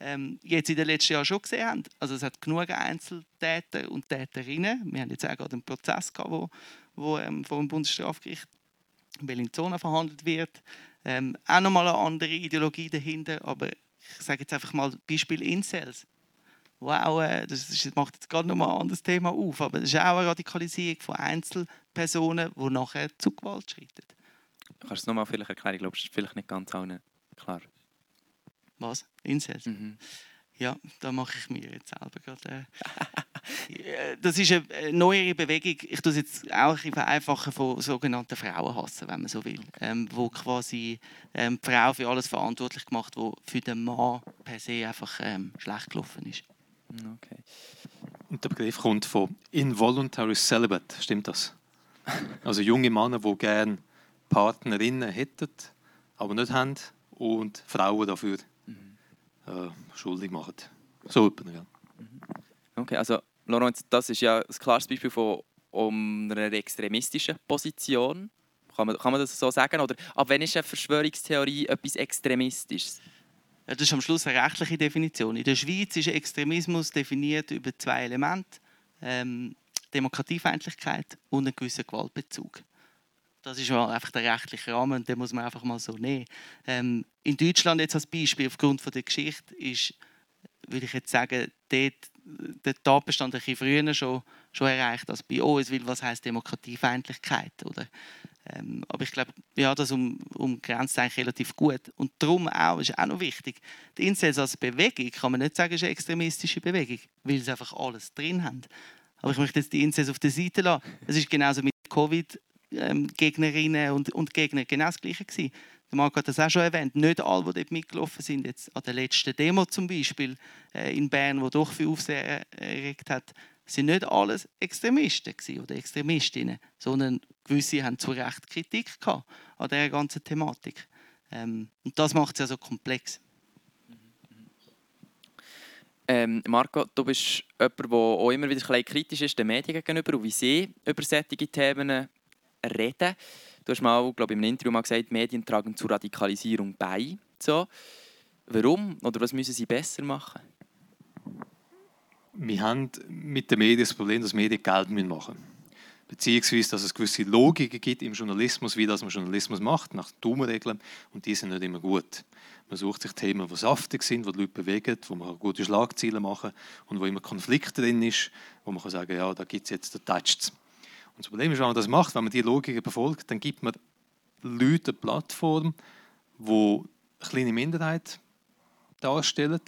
Ähm, jetzt in den letzten Jahren schon gesehen haben. Also es hat genug Einzeltäter und Täterinnen. Wir haben jetzt auch gerade einen Prozess gehabt, wo, wo ähm, vor dem Bundesstrafgericht in Bellinzona verhandelt wird. Ähm, auch nochmal eine andere Ideologie dahinter, aber ich sage jetzt einfach mal Beispiel Incels wow, äh, das macht jetzt gerade nochmal ein anderes Thema auf, aber das ist auch eine Radikalisierung von Einzelpersonen, die nachher zu Gewalt schreiten.
Kannst du es nochmal vielleicht erklären? Ich glaube, es ist vielleicht nicht ganz allen klar.
Was? Incest? Mhm. Ja, da mache ich mir jetzt selber gerade. Äh, das ist eine neuere Bewegung. Ich tue es jetzt auch ein vereinfachen von sogenannten Frauenhassen, wenn man so will, ähm, wo quasi ähm, die Frau für alles verantwortlich gemacht, wo für den Mann per se einfach ähm, schlecht gelaufen ist.
Okay. Und der Begriff kommt von Involuntary Celibate, stimmt das? Also junge Männer, die gerne Partnerinnen hätten, aber nicht haben und Frauen dafür mhm. äh, schuldig machen. So etwa, ja.
Mhm. Okay, also Lorenz, das ist ja ein klares Beispiel von um einer extremistischen Position. Kann man, kann man das so sagen? Oder ab wann ist eine Verschwörungstheorie etwas Extremistisches?
Das ist am Schluss eine rechtliche Definition. In der Schweiz ist Extremismus definiert über zwei Elemente. Ähm, Demokratiefeindlichkeit und einen gewissen Gewaltbezug. Das ist einfach der rechtliche Rahmen den muss man einfach mal so nehmen. Ähm, in Deutschland jetzt als Beispiel, aufgrund von der Geschichte, ist, würde ich jetzt sagen, dort, der Tatbestand ein bisschen früher schon, schon erreicht als bei uns, weil was heißt Demokratiefeindlichkeit? Oder? Ähm, aber ich glaube, ja, das um, umgrenzt eigentlich relativ gut. Und darum auch, ist auch noch wichtig, die Incels als Bewegung kann man nicht sagen, ist eine extremistische Bewegung, weil sie einfach alles drin haben. Aber ich möchte jetzt die Incels auf der Seite lassen. Es ist genauso mit Covid-Gegnerinnen und, und Gegnern genau das Gleiche gewesen. Der Marc hat das auch schon erwähnt. Nicht alle, die dort mitgelaufen sind, jetzt an der letzten Demo zum Beispiel äh, in Bern, wo doch viel Aufsehen erregt hat, sind nicht alles Extremisten oder Extremistinnen, sondern gewisse haben zu Recht Kritik gehabt an dieser ganzen Thematik. Ähm, und das macht es ja so komplex.
Ähm, Marco, du bist jemand, der auch immer wieder ein kritisch ist den Medien gegenüber und wie sie über solche Themen reden. Du hast mal, glaube ich, einem Interview mal gesagt, Medien tragen zur Radikalisierung bei. So. Warum? Oder was müssen sie besser machen?
Wir haben mit den Medien das Problem, dass Medien Geld machen müssen. Beziehungsweise, dass es gewisse Logiken gibt im Journalismus, wie das man Journalismus macht, nach Daumenregeln. Und die sind nicht immer gut. Man sucht sich Themen, die saftig sind, die die Leute bewegen, wo man gute Schlagziele machen und wo immer Konflikt drin ist, wo man kann sagen ja, da gibt es jetzt, da toucht Und das Problem ist, wenn man das macht, wenn man die Logiken befolgt, dann gibt man Leuten eine Plattform, die eine kleine Minderheit darstellen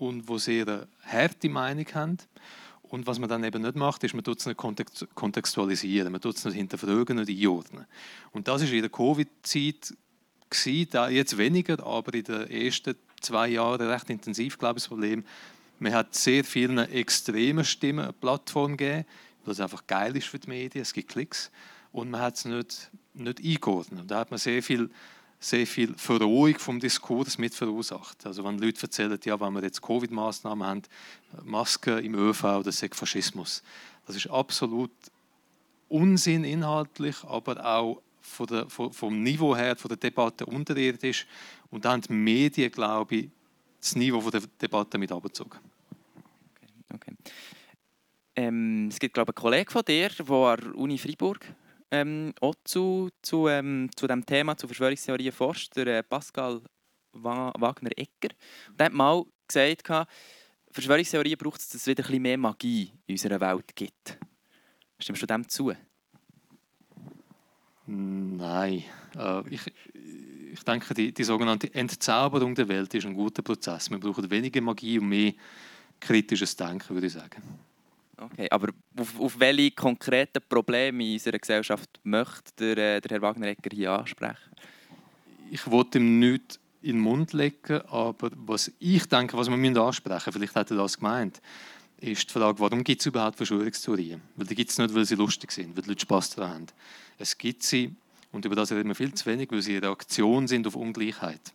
und wo sehr eine harte Meinung haben. Und was man dann eben nicht macht, ist, man tut es nicht kontextualisieren, man tut es nicht hinterfragen, nicht einordnen. Und das ist in der Covid-Zeit jetzt weniger, aber in den ersten zwei Jahren recht intensiv, glaube ich, das Problem. Man hat sehr vielen extremen Stimmen eine Plattform gegeben, weil es einfach geil ist für die Medien, es gibt Klicks. Und man hat es nicht, nicht eingeordnet. Da hat man sehr viel sehr viel Verrohung vom Diskurs mit verursacht. Also wenn Leute erzählen, ja, wenn wir jetzt Covid-Maßnahmen haben, Masken im ÖV, das ist Faschismus. Das ist absolut Unsinn inhaltlich, aber auch von der, vom Niveau her von der Debatte unterirdisch. Und da haben die Medien, glaube ich, das Niveau von der Debatte mit abgezogen.
Okay. okay. Ähm, es gibt, glaube ich, einen Kollegen von dir, der an der Uni Freiburg ähm, auch zu, zu, ähm, zu dem Thema, zu Verschwörungstheorien forscht, der äh, Pascal Wagner-Ecker. Der hat mal gesagt, Verschwörungstheorien braucht es, dass es wieder ein bisschen mehr Magie in unserer Welt gibt. Stimmst du dem zu?
Nein. Äh, ich, ich denke, die, die sogenannte Entzauberung der Welt ist ein guter Prozess. Wir brauchen weniger Magie und mehr kritisches Denken, würde ich sagen.
Okay, aber auf, auf welche konkreten Probleme in unserer Gesellschaft möchte der, äh, der Herr Wagner-Egger hier ansprechen?
Ich wollte ihm nichts in den Mund legen, aber was ich denke, was wir ansprechen müssen, vielleicht hat er das gemeint, ist die Frage, warum gibt es überhaupt Verschwörungstheorien? Weil die gibt es nicht, weil sie lustig sind, weil die Leute Spass daran haben. Es gibt sie, und über das reden wir viel zu wenig, weil sie eine Reaktion sind auf Ungleichheit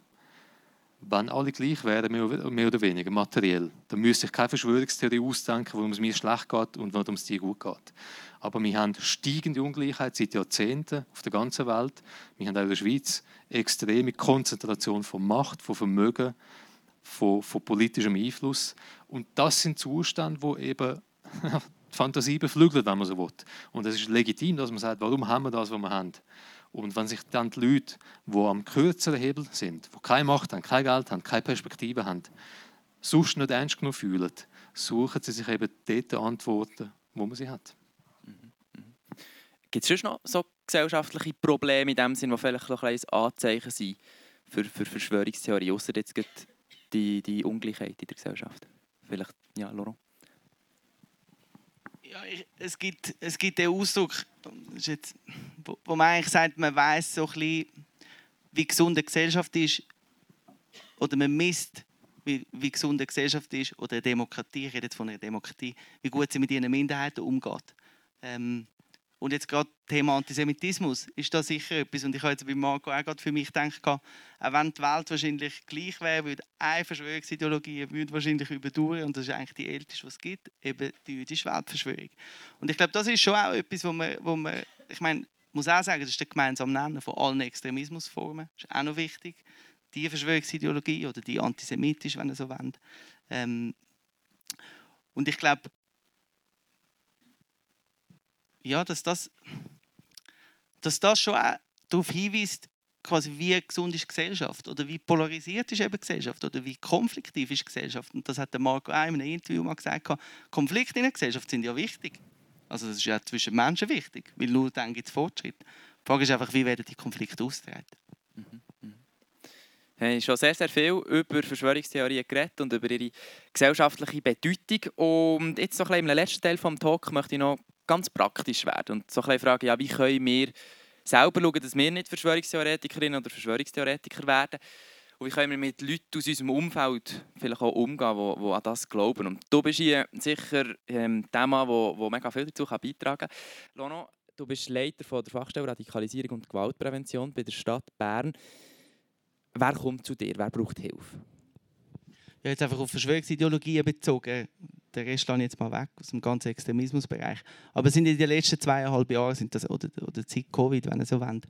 wenn alle gleich wären, mehr oder weniger materiell, dann müsste ich keine Verschwörungstheorie ausdenken, warum es mir schlecht geht und warum es dir gut geht. Aber wir haben steigende Ungleichheit seit Jahrzehnten auf der ganzen Welt. Wir haben auch in der Schweiz extreme Konzentration von Macht, von Vermögen, von, von politischem Einfluss. Und das sind Zustände, wo eben die Fantasie beflügelt, wenn man so will. Und es ist legitim, dass man sagt, warum haben wir das, was wir haben? Und wenn sich dann die Leute, die am kürzeren Hebel sind, die keine Macht haben, kein Geld haben, keine Perspektive haben, sonst nicht ernst genug fühlen, suchen sie sich eben dort Antworten, wo man sie hat. Mhm,
mhm. Gibt es sonst noch so gesellschaftliche Probleme in dem Sinn, die vielleicht ein Anzeichen sind für, für Verschwörungstheorie, außer jetzt die, die Ungleichheit in der Gesellschaft? Vielleicht, ja, Laurent?
Ja, es, gibt, es gibt den Ausdruck, jetzt, wo, wo, man eigentlich sagt, man weiß so ein wie gesund eine Gesellschaft ist, oder man misst, wie, wie gesund eine Gesellschaft ist, oder eine Demokratie, ich rede jetzt von einer Demokratie, wie gut sie mit ihren Minderheiten umgeht. Ähm, und jetzt gerade Thema Antisemitismus ist da sicher etwas. Und ich habe jetzt bei Marco auch gerade für mich gedacht, auch wenn die Welt wahrscheinlich gleich wäre, würde eine Verschwörungsideologie würde wahrscheinlich überdauern. Und das ist eigentlich die älteste, was es gibt, eben die jüdische Weltverschwörung. Und ich glaube, das ist schon auch etwas, wo man, wo man ich meine, muss auch sagen, das ist der gemeinsame Nenner von allen Extremismusformen. Das ist auch noch wichtig. Die Verschwörungsideologie oder die antisemitische, wenn ihr so wollt. Ähm, und ich glaube, ja, dass das, dass das schon auch darauf hinweist, quasi wie gesund ist Gesellschaft oder wie polarisiert ist eben Gesellschaft oder wie konfliktiv ist Gesellschaft. Und das hat der Marco auch in einem Interview mal gesagt, Konflikte in der Gesellschaft sind ja wichtig. Also das ist ja zwischen Menschen wichtig, weil nur dann gibt es Fortschritt. Die Frage ist einfach, wie werden die Konflikte austreten? Mhm.
Mhm. Wir haben schon sehr, sehr viel über Verschwörungstheorien geredet und über ihre gesellschaftliche Bedeutung. Und jetzt so ein bisschen im letzten Teil des Talks möchte ich noch ganz praktisch werden und so ein fragen, ja, wie können wir selber schauen, dass wir nicht Verschwörungstheoretikerinnen oder Verschwörungstheoretiker werden und wie können wir mit Leuten aus unserem Umfeld vielleicht auch umgehen, die, an das glauben. Und du bist hier sicher Mann, der, der mega viel dazu beitragen kann. Lono, du bist Leiter von der Fachstelle Radikalisierung und Gewaltprävention bei der Stadt Bern. Wer kommt zu dir? Wer braucht Hilfe?
Ja, jetzt einfach auf Verschwörungsideologien bezogen. Den Rest lasse ich jetzt mal weg aus dem ganzen Extremismusbereich. Aber sind in den letzten zweieinhalb Jahren, sind das, oder, oder seit Covid, wenn ihr so wollt,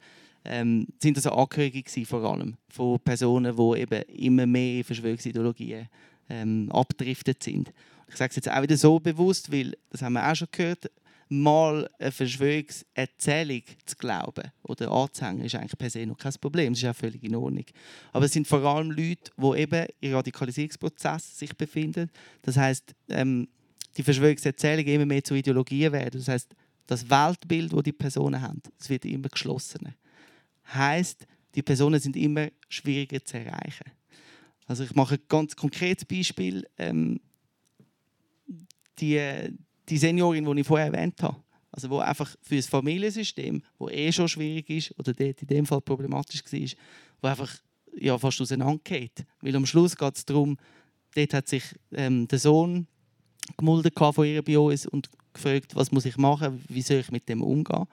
ähm, sind das Angehörige gewesen, vor allem von Personen, die eben immer mehr in Verschwörungsideologien ähm, abgedriftet sind. Ich sage es jetzt auch wieder so bewusst, weil, das haben wir auch schon gehört, mal eine Verschwörungserzählung zu glauben oder anzuhängen, ist eigentlich per se noch kein Problem. Das ist auch völlig in Ordnung. Aber es sind vor allem Leute, die eben im Radikalisierungsprozess sich befinden. Das heißt, ähm, die Verschwörungserzählungen immer mehr zu Ideologien werden. Das heißt, das Weltbild, das die Personen haben, das wird immer geschlossener. Heißt, die Personen sind immer schwieriger zu erreichen. Also ich mache ein ganz konkretes Beispiel. Ähm, die, die Seniorin, die ich vorher erwähnt habe, also wo einfach für das Familiensystem, wo eh schon schwierig ist oder dort in dem Fall problematisch war, wo einfach ja, fast auseinandergeht. Weil am Schluss geht es darum, dort hat sich ähm, der Sohn gemulden von ihr bei uns und gefragt, was muss ich machen, wie soll ich mit dem umgehen.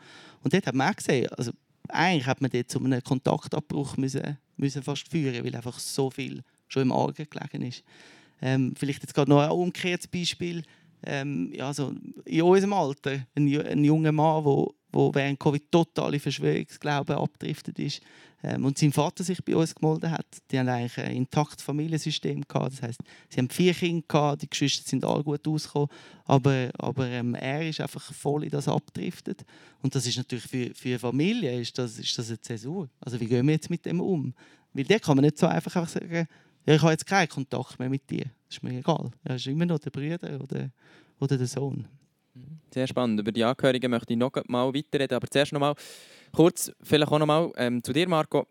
Und dort hat man auch gesehen, also eigentlich hat man dort zu einem Kontaktabbruch müssen, müssen fast führen, weil einfach so viel schon im Argen gelegen ist. Ähm, vielleicht jetzt gerade noch ein umgekehrtes Beispiel ähm, ja, so in unserem Alter, ein, ein junger Mann, der wo während Covid total in Verschwörungsglauben abgedriftet ist ähm, und sein Vater sich bei uns gemeldet hat. Die haben eigentlich ein intaktes Familiensystem gehabt. Das heißt, sie haben vier Kinder gehabt, die Geschwister sind alle gut ausgekommen, aber, aber ähm, er ist einfach voll in das abgedriftet. Und das ist natürlich für, für Familie ist das, ist das eine Zäsur. Also wie gehen wir jetzt mit dem um? Weil der kann man nicht so einfach, einfach sagen, ja, ich habe jetzt keinen Kontakt mehr mit dir. Das ist mir egal. Er ist immer noch der Bruder oder, oder der Sohn.
Sehr spannend. Über die Angehörigen möchte ich noch mal weiterreden. Aber zuerst noch mal kurz, vielleicht auch noch mal ähm, zu dir, Marco.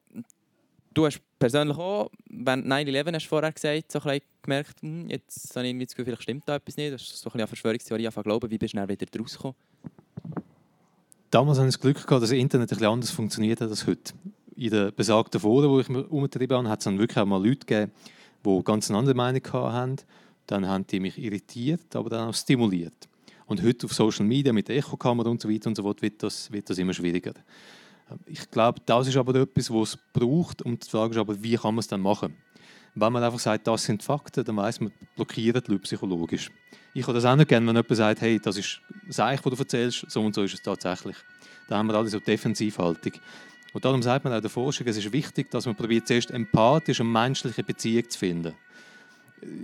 Du hast persönlich auch, wenn 9-11 hast du vorher gesagt, so ein gemerkt, hm, jetzt habe ich das Gefühl, vielleicht stimmt da etwas nicht. Das ist so ein bisschen an Verschwörungstheorie glauben. Wie bist du dann wieder rausgekommen?
Damals hatte ich das Glück, gehabt, dass das Internet ein bisschen anders funktioniert als heute in den besagten Foren, die ich mir umgetrieben habe, hat es dann wirklich auch mal Leute gegeben, die ganz eine andere Meinung hatten. Dann haben die mich irritiert, aber dann auch stimuliert. Und heute auf Social Media mit Echokamera und so weiter und so fort wird das, wird das immer schwieriger. Ich glaube, das ist aber etwas, was es braucht. Und die Frage ist aber, wie kann man es dann machen? Wenn man einfach sagt, das sind Fakten, dann weiß man, blockiert die Leute psychologisch. Ich habe das auch nicht gerne, wenn jemand sagt, hey, das ist das Eich, was du erzählst, so und so ist es tatsächlich. Da haben wir alle so Defensivhaltung. Und darum sagt man auch der Forschung, es ist wichtig, dass man probiert, zuerst empathisch und menschliche Beziehung zu finden.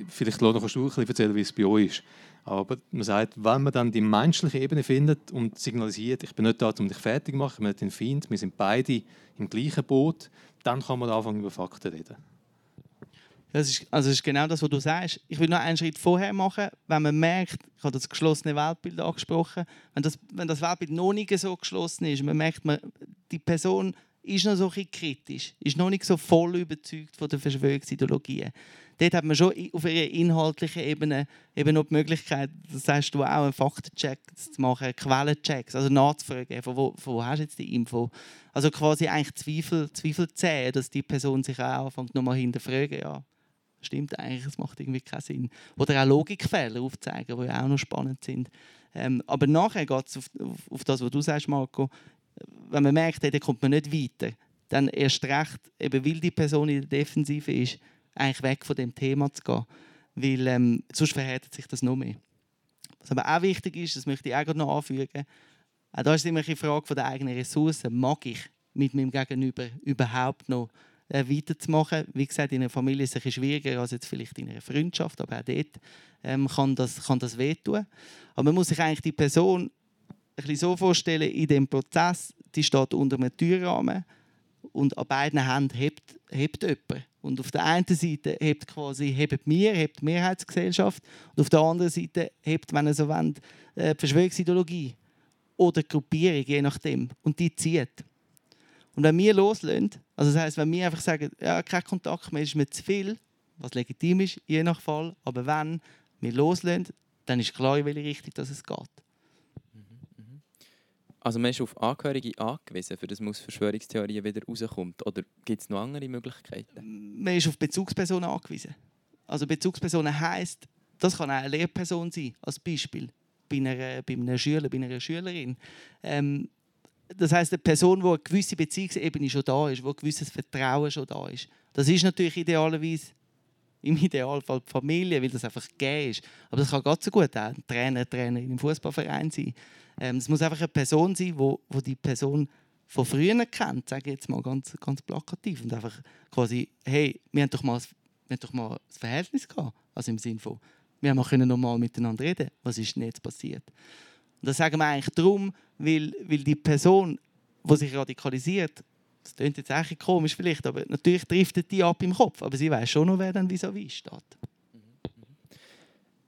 Vielleicht kannst du ein bisschen erzählen, wie es bei euch ist. Aber man sagt, wenn man dann die menschliche Ebene findet und signalisiert, ich bin nicht da, um dich fertig zu machen, ich bin nicht ein Feind, wir sind beide im gleichen Boot, dann kann man anfangen, über Fakten reden.
Das ist, also das ist genau das, was du sagst. Ich will noch einen Schritt vorher machen, wenn man merkt, ich habe das geschlossene Weltbild angesprochen, wenn das, wenn das Weltbild noch nicht so geschlossen ist, man merkt, man, die Person ist noch so ein kritisch, ist noch nicht so voll überzeugt von der Verschwörungsideologie. Dort hat man schon auf einer inhaltlichen Ebene eben noch die Möglichkeit, das sagst du auch, einen Faktencheck zu machen, Quellenchecks, also nachzufragen, von wo, von wo hast du jetzt die Info? Also quasi eigentlich Zweifel, Zweifel zählen, dass die Person sich auch anfängt, nochmal hinterfragen, ja, stimmt eigentlich, es macht irgendwie keinen Sinn. Oder auch Logikfehler aufzeigen, die ja auch noch spannend sind. Ähm, aber nachher geht es auf, auf, auf, das, was du sagst, Marco. Wenn man merkt, dann kommt man nicht weiter, dann erst recht, eben weil die Person in der Defensive ist, eigentlich weg von dem Thema zu gehen. Weil ähm, sonst verhärtet sich das noch mehr. Was aber auch wichtig ist, das möchte ich auch noch anfügen, auch da ist immer eine Frage der eigenen Ressourcen. Mag ich mit meinem Gegenüber überhaupt noch äh, weiterzumachen. Wie gesagt, in einer Familie ist es ein schwieriger als jetzt vielleicht in einer Freundschaft, aber auch dort ähm, kann, das, kann das wehtun. Aber man muss sich eigentlich die Person bisschen so vorstellen, in dem Prozess, die steht unter einem Türrahmen und an beiden Händen hebt, hebt jemand. Und auf der einen Seite hebt quasi hebt wir, hebt die Mehrheitsgesellschaft und auf der anderen Seite hebt, wenn ihr so wollt, äh, die Verschwörungsideologie oder die Gruppierung, je nachdem. Und die zieht. Und wenn wir loslösen, also das heisst, wenn wir einfach sagen, ja, kein Kontakt mehr ist mir zu viel, was legitim ist, je nach Fall, aber wenn wir loslösen, dann ist klar, in welche Richtung dass es geht.
Also man ist auf Angehörige angewiesen, für das aus Verschwörungstheorien wieder rauskommt? Oder gibt es noch andere Möglichkeiten?
Man ist auf Bezugspersonen angewiesen. Also Bezugspersonen heisst, das kann auch eine Lehrperson sein, als Beispiel, bei, einer, bei einem Schüler, bei einer Schülerin. Ähm, das heißt eine Person, wo eine gewisse Beziehungsebene schon da ist, wo ein gewisses Vertrauen schon da ist. Das ist natürlich idealerweise im Idealfall die Familie, weil das einfach gegeben ist. Aber das kann ganz so gut auch ein Trainer, Trainer in einem Fußballverein sein. Ähm, es muss einfach eine Person sein, wo, wo die Person von früher kennt, sage ich jetzt mal ganz, ganz plakativ. Und einfach quasi, hey, wir haben doch mal, haben doch mal ein Verhältnis gehabt. Also im Sinne von, wir haben auch normal miteinander reden Was ist denn jetzt passiert? Und das sagen wir eigentlich darum, weil, weil die Person, die sich radikalisiert, das klingt jetzt eigentlich komisch vielleicht, aber natürlich trifft die ab im Kopf. Aber sie weiß schon noch, wer dann vis-à-vis steht.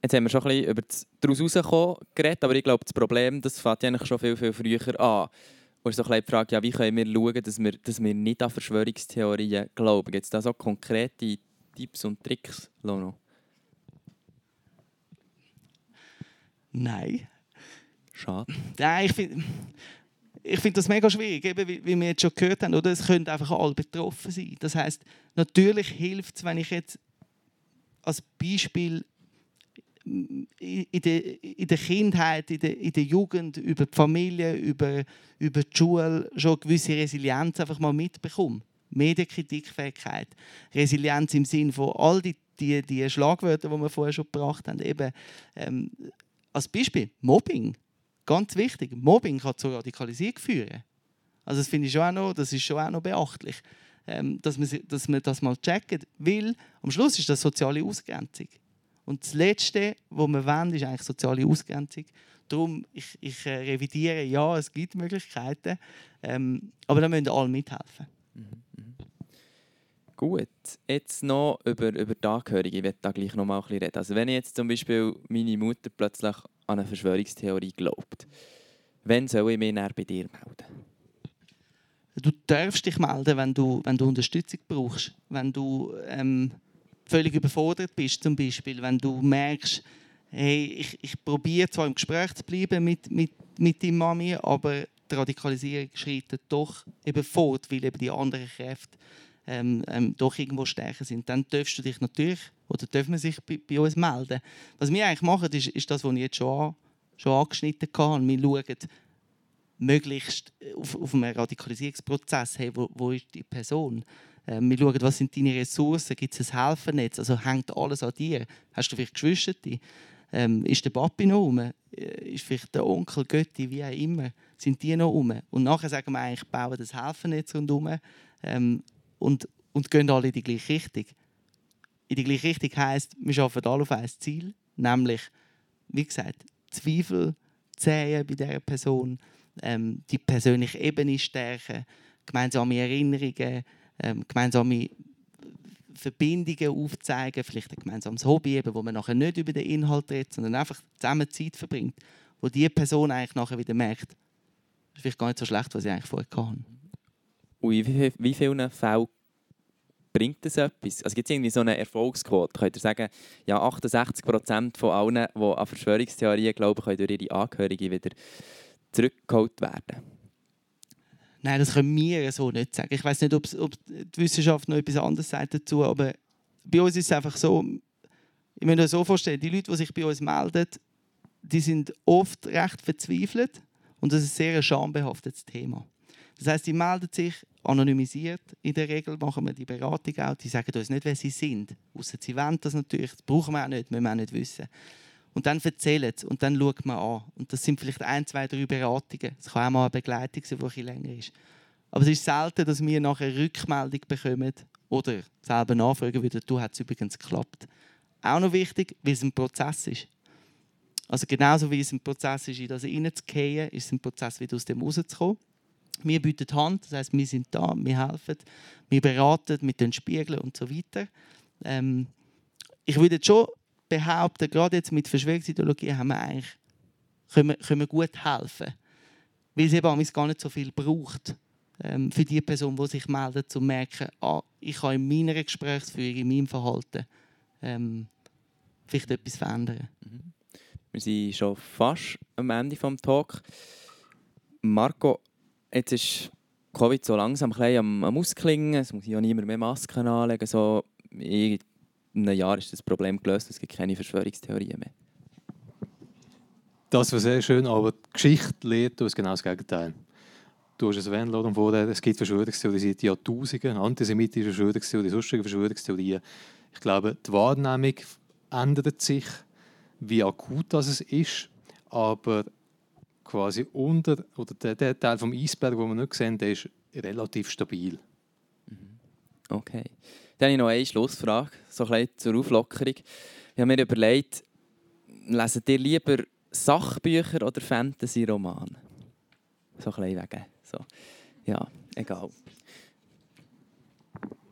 Jetzt haben wir schon ein bisschen über das daraus rauskommen geredet, aber ich glaube, das Problem das fängt eigentlich schon viel, viel früher an. Und so die Frage, ja, wie können wir schauen, dass wir, dass wir nicht an Verschwörungstheorien glauben? Gibt es da so konkrete Tipps und Tricks, Lono?
Nein.
Schade.
Nein, ich finde ich find das mega schwierig, eben, wie, wie wir jetzt schon gehört haben. Oder? Es können einfach alle betroffen sein. Das heißt, natürlich hilft es, wenn ich jetzt als Beispiel in der, in der Kindheit, in der, in der Jugend, über die Familie, über, über die Schule schon eine gewisse Resilienz einfach mal mitbekomme. Medienkritikfähigkeit, Resilienz im Sinn von all die, die, die Schlagwörter, die wir vorher schon gebracht haben. Eben, ähm, als Beispiel Mobbing, ganz wichtig. Mobbing kann zur Radikalisierung führen. Also das finde ich schon auch noch, das ist schon auch noch beachtlich, ähm, dass, man, dass man das mal checkt, weil am Schluss ist das soziale Ausgrenzung. Und das Letzte, was wir wollen, ist eigentlich soziale Ausgrenzung. Darum, ich, ich äh, revidiere, ja, es gibt Möglichkeiten, ähm, aber da müssen alle mithelfen. Mhm,
Gut, jetzt noch über, über die Angehörigen. Ich werde da gleich noch mal ein bisschen reden. Also wenn jetzt zum Beispiel meine Mutter plötzlich an eine Verschwörungstheorie glaubt, wann soll ich mich näher bei dir melden?
Du darfst dich melden, wenn du, wenn du Unterstützung brauchst. Wenn du ähm, völlig überfordert bist, zum Beispiel, wenn du merkst, hey, ich, ich probiere zwar im Gespräch zu bleiben mit, mit, mit deiner Mami, aber die Radikalisierung schreitet doch eben fort, weil eben die anderen Kräfte ähm, ähm, doch irgendwo stärker sind. Dann darfst du dich natürlich, oder dürfen sich bei, bei, uns melden. Was wir eigentlich machen, ist, ist das, was ich jetzt schon, schon angeschnitten habe. Wir schauen möglichst auf, auf einen Radikalisierungsprozess, hey, wo, wo ist die Person? Ähm, wir schauen, was sind deine Ressourcen, gibt es ein Helfernetz, also hängt alles an dir. Hast du vielleicht Geschwister? Ähm, ist der Papi noch rum? Äh, ist vielleicht der Onkel, Götti, wie auch immer, sind die noch rum? Und nachher sagen wir eigentlich, bauen das Helfernetz rundherum ähm, und, und gehen alle in die gleiche Richtung. In die gleiche Richtung heisst, wir arbeiten alle auf ein Ziel, nämlich, wie gesagt, Zweifel zählen bei dieser Person, ähm, die persönliche Ebene stärken, gemeinsame Erinnerungen, ähm, gemeinsame Verbindungen aufzeigen, vielleicht ein gemeinsames Hobby, eben, wo man nachher nicht über den Inhalt redet, sondern einfach zusammen Zeit verbringt, wo die Person eigentlich nachher wieder merkt, das ist vielleicht gar nicht so schlecht, was ich eigentlich vorher hatte.
Und in wie, wie vielen Fällen bringt das etwas? Also gibt es irgendwie so eine Erfolgsquote? Könnt ihr sagen, ja, 68% von allen, die an Verschwörungstheorien glauben, können durch ihre Angehörigen wieder zurückgeholt werden?
Nein, das können wir so nicht sagen. Ich weiß nicht, ob die Wissenschaft noch etwas anderes sagt dazu, aber bei uns ist es einfach so, ich muss mir so vorstellen, die Leute, die sich bei uns melden, die sind oft recht verzweifelt und das ist ein sehr schambehaftetes Thema. Das heißt, sie melden sich anonymisiert. In der Regel machen wir die Beratung auch. Die sagen uns nicht, wer sie sind. Außer sie wollen das natürlich. Das brauchen wir auch nicht, müssen wir auch nicht wissen. Und dann erzählen sie und dann schaut man an. Und das sind vielleicht ein, zwei, drei Beratungen. Es kann auch mal eine Begleitung sein, die etwas länger ist. Aber es ist selten, dass wir nachher eine Rückmeldung bekommen oder selber nachfragen würden, du hat es übrigens geklappt. Auch noch wichtig, weil es ein Prozess ist. Also genauso wie es ein Prozess ist, in das reinzugehen, ist es ein Prozess, wieder aus dem rauszukommen. Wir bieten Hand, das heißt, wir sind da, wir helfen, wir beraten, wir spiegeln und so weiter. Ähm, ich würde jetzt schon behaupten, gerade jetzt mit Verschwörungsideologie haben wir eigentlich, können, wir, können wir gut helfen. Weil es eben gar nicht so viel braucht ähm, für die Person, die sich meldet, zu merken, ah, ich kann in meiner Gesprächsführung, in meinem Verhalten ähm, vielleicht etwas verändern. Mhm.
Wir sind schon fast am Ende des Talks. Marco, jetzt ist Covid so langsam ein am, am Ausklingen. Es muss ja niemand mehr Masken anlegen. So, in einem Jahr ist das Problem gelöst. Es gibt keine Verschwörungstheorien mehr.
Das war sehr schön, aber die Geschichte lehrt uns genau das Gegenteil. Du hast es erwähnt, Lothar, vorher, es gibt Verschwörungstheorien seit Jahrtausenden, antisemitische Verschwörungstheorien, sonstige Verschwörungstheorien. Ich glaube, die Wahrnehmung ändert sich, wie akut das es ist, aber quasi unter, oder der, der Teil vom Eisberg, den wir nicht sehen, der ist relativ stabil.
Okay. Dann habe ich noch eine Schlussfrage, so ein bisschen zur Auflockerung. Ich habe mir überlegt, lesen ihr lieber Sachbücher oder Fantasy-Romane? So ein bisschen wegen. So. Ja, egal.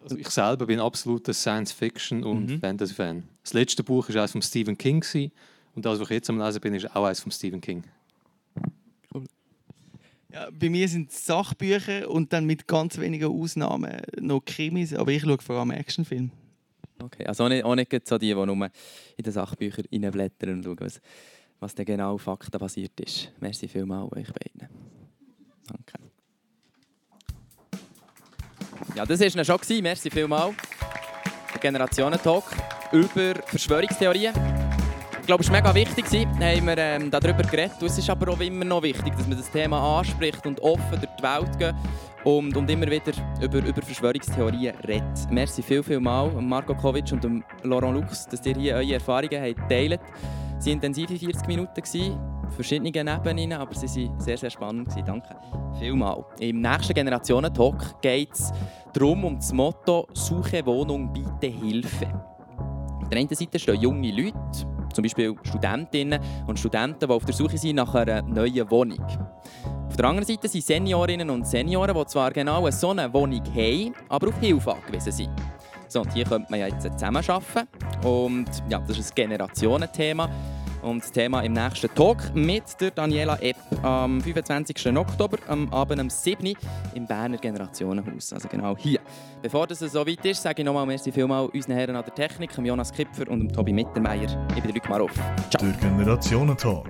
Also ich selber bin absoluter Science-Fiction- und
Mhm.
Fantasy-Fan. Das letzte Buch war eines von Stephen King und das, was ich jetzt am Lesen bin, ist auch eines von Stephen King.
Ja, bei mir sind es Sachbücher und dann mit ganz wenigen Ausnahmen noch Krimis, aber ich schaue vor allem Actionfilme.
Okay. Also auch nicht, auch nicht so die, die nur in den Sachbüchern reinblättern und schauen, was, was denn genau faktenbasiert ist. Merci vielmals euch beiden. Danke. Ja, das war es schon. Merci vielmals. Der Generationentalk über Verschwörungstheorien. Glaube, es war mega wichtig, gewesen, haben wir ähm, darüber geredet. Es ist aber auch immer noch wichtig, dass man das Thema anspricht und offen durch die Welt geht und, und immer wieder über, über Verschwörungstheorien redet. Merci viel, viel mal, Marco Kovic und Laurent Lux, dass ihr hier eure Erfahrungen teilt. Es waren intensive 40 Minuten, gewesen, verschiedene Ebenen, aber sie waren sehr, sehr spannend. Danke vielmal. Im nächsten Generationen-Talk geht es darum, um das Motto «Suche Wohnung, biete Hilfe». Auf der einen Seite stehen junge Leute, zum Beispiel Studentinnen und Studenten, die auf der Suche sind nach einer neuen Wohnung. Auf der anderen Seite sind Seniorinnen und Senioren, die zwar genau so eine Wohnung haben, aber auf Hilfe angewiesen sind. So, und hier könnte man ja jetzt zusammenarbeiten. Und ja, das ist ein Generationenthema. Und das Thema im nächsten Talk mit der Daniela Epp am 25. Oktober, am Abend um 7 Uhr im Berner Generationenhaus. Also genau hier. Bevor das so weit ist, sage ich nochmal merci vielmal unseren Herren an der Technik, Jonas Kipfer und Tobi Mittermeier. Ich bin der Luc Maroff. Ciao.
Der Generationentalk.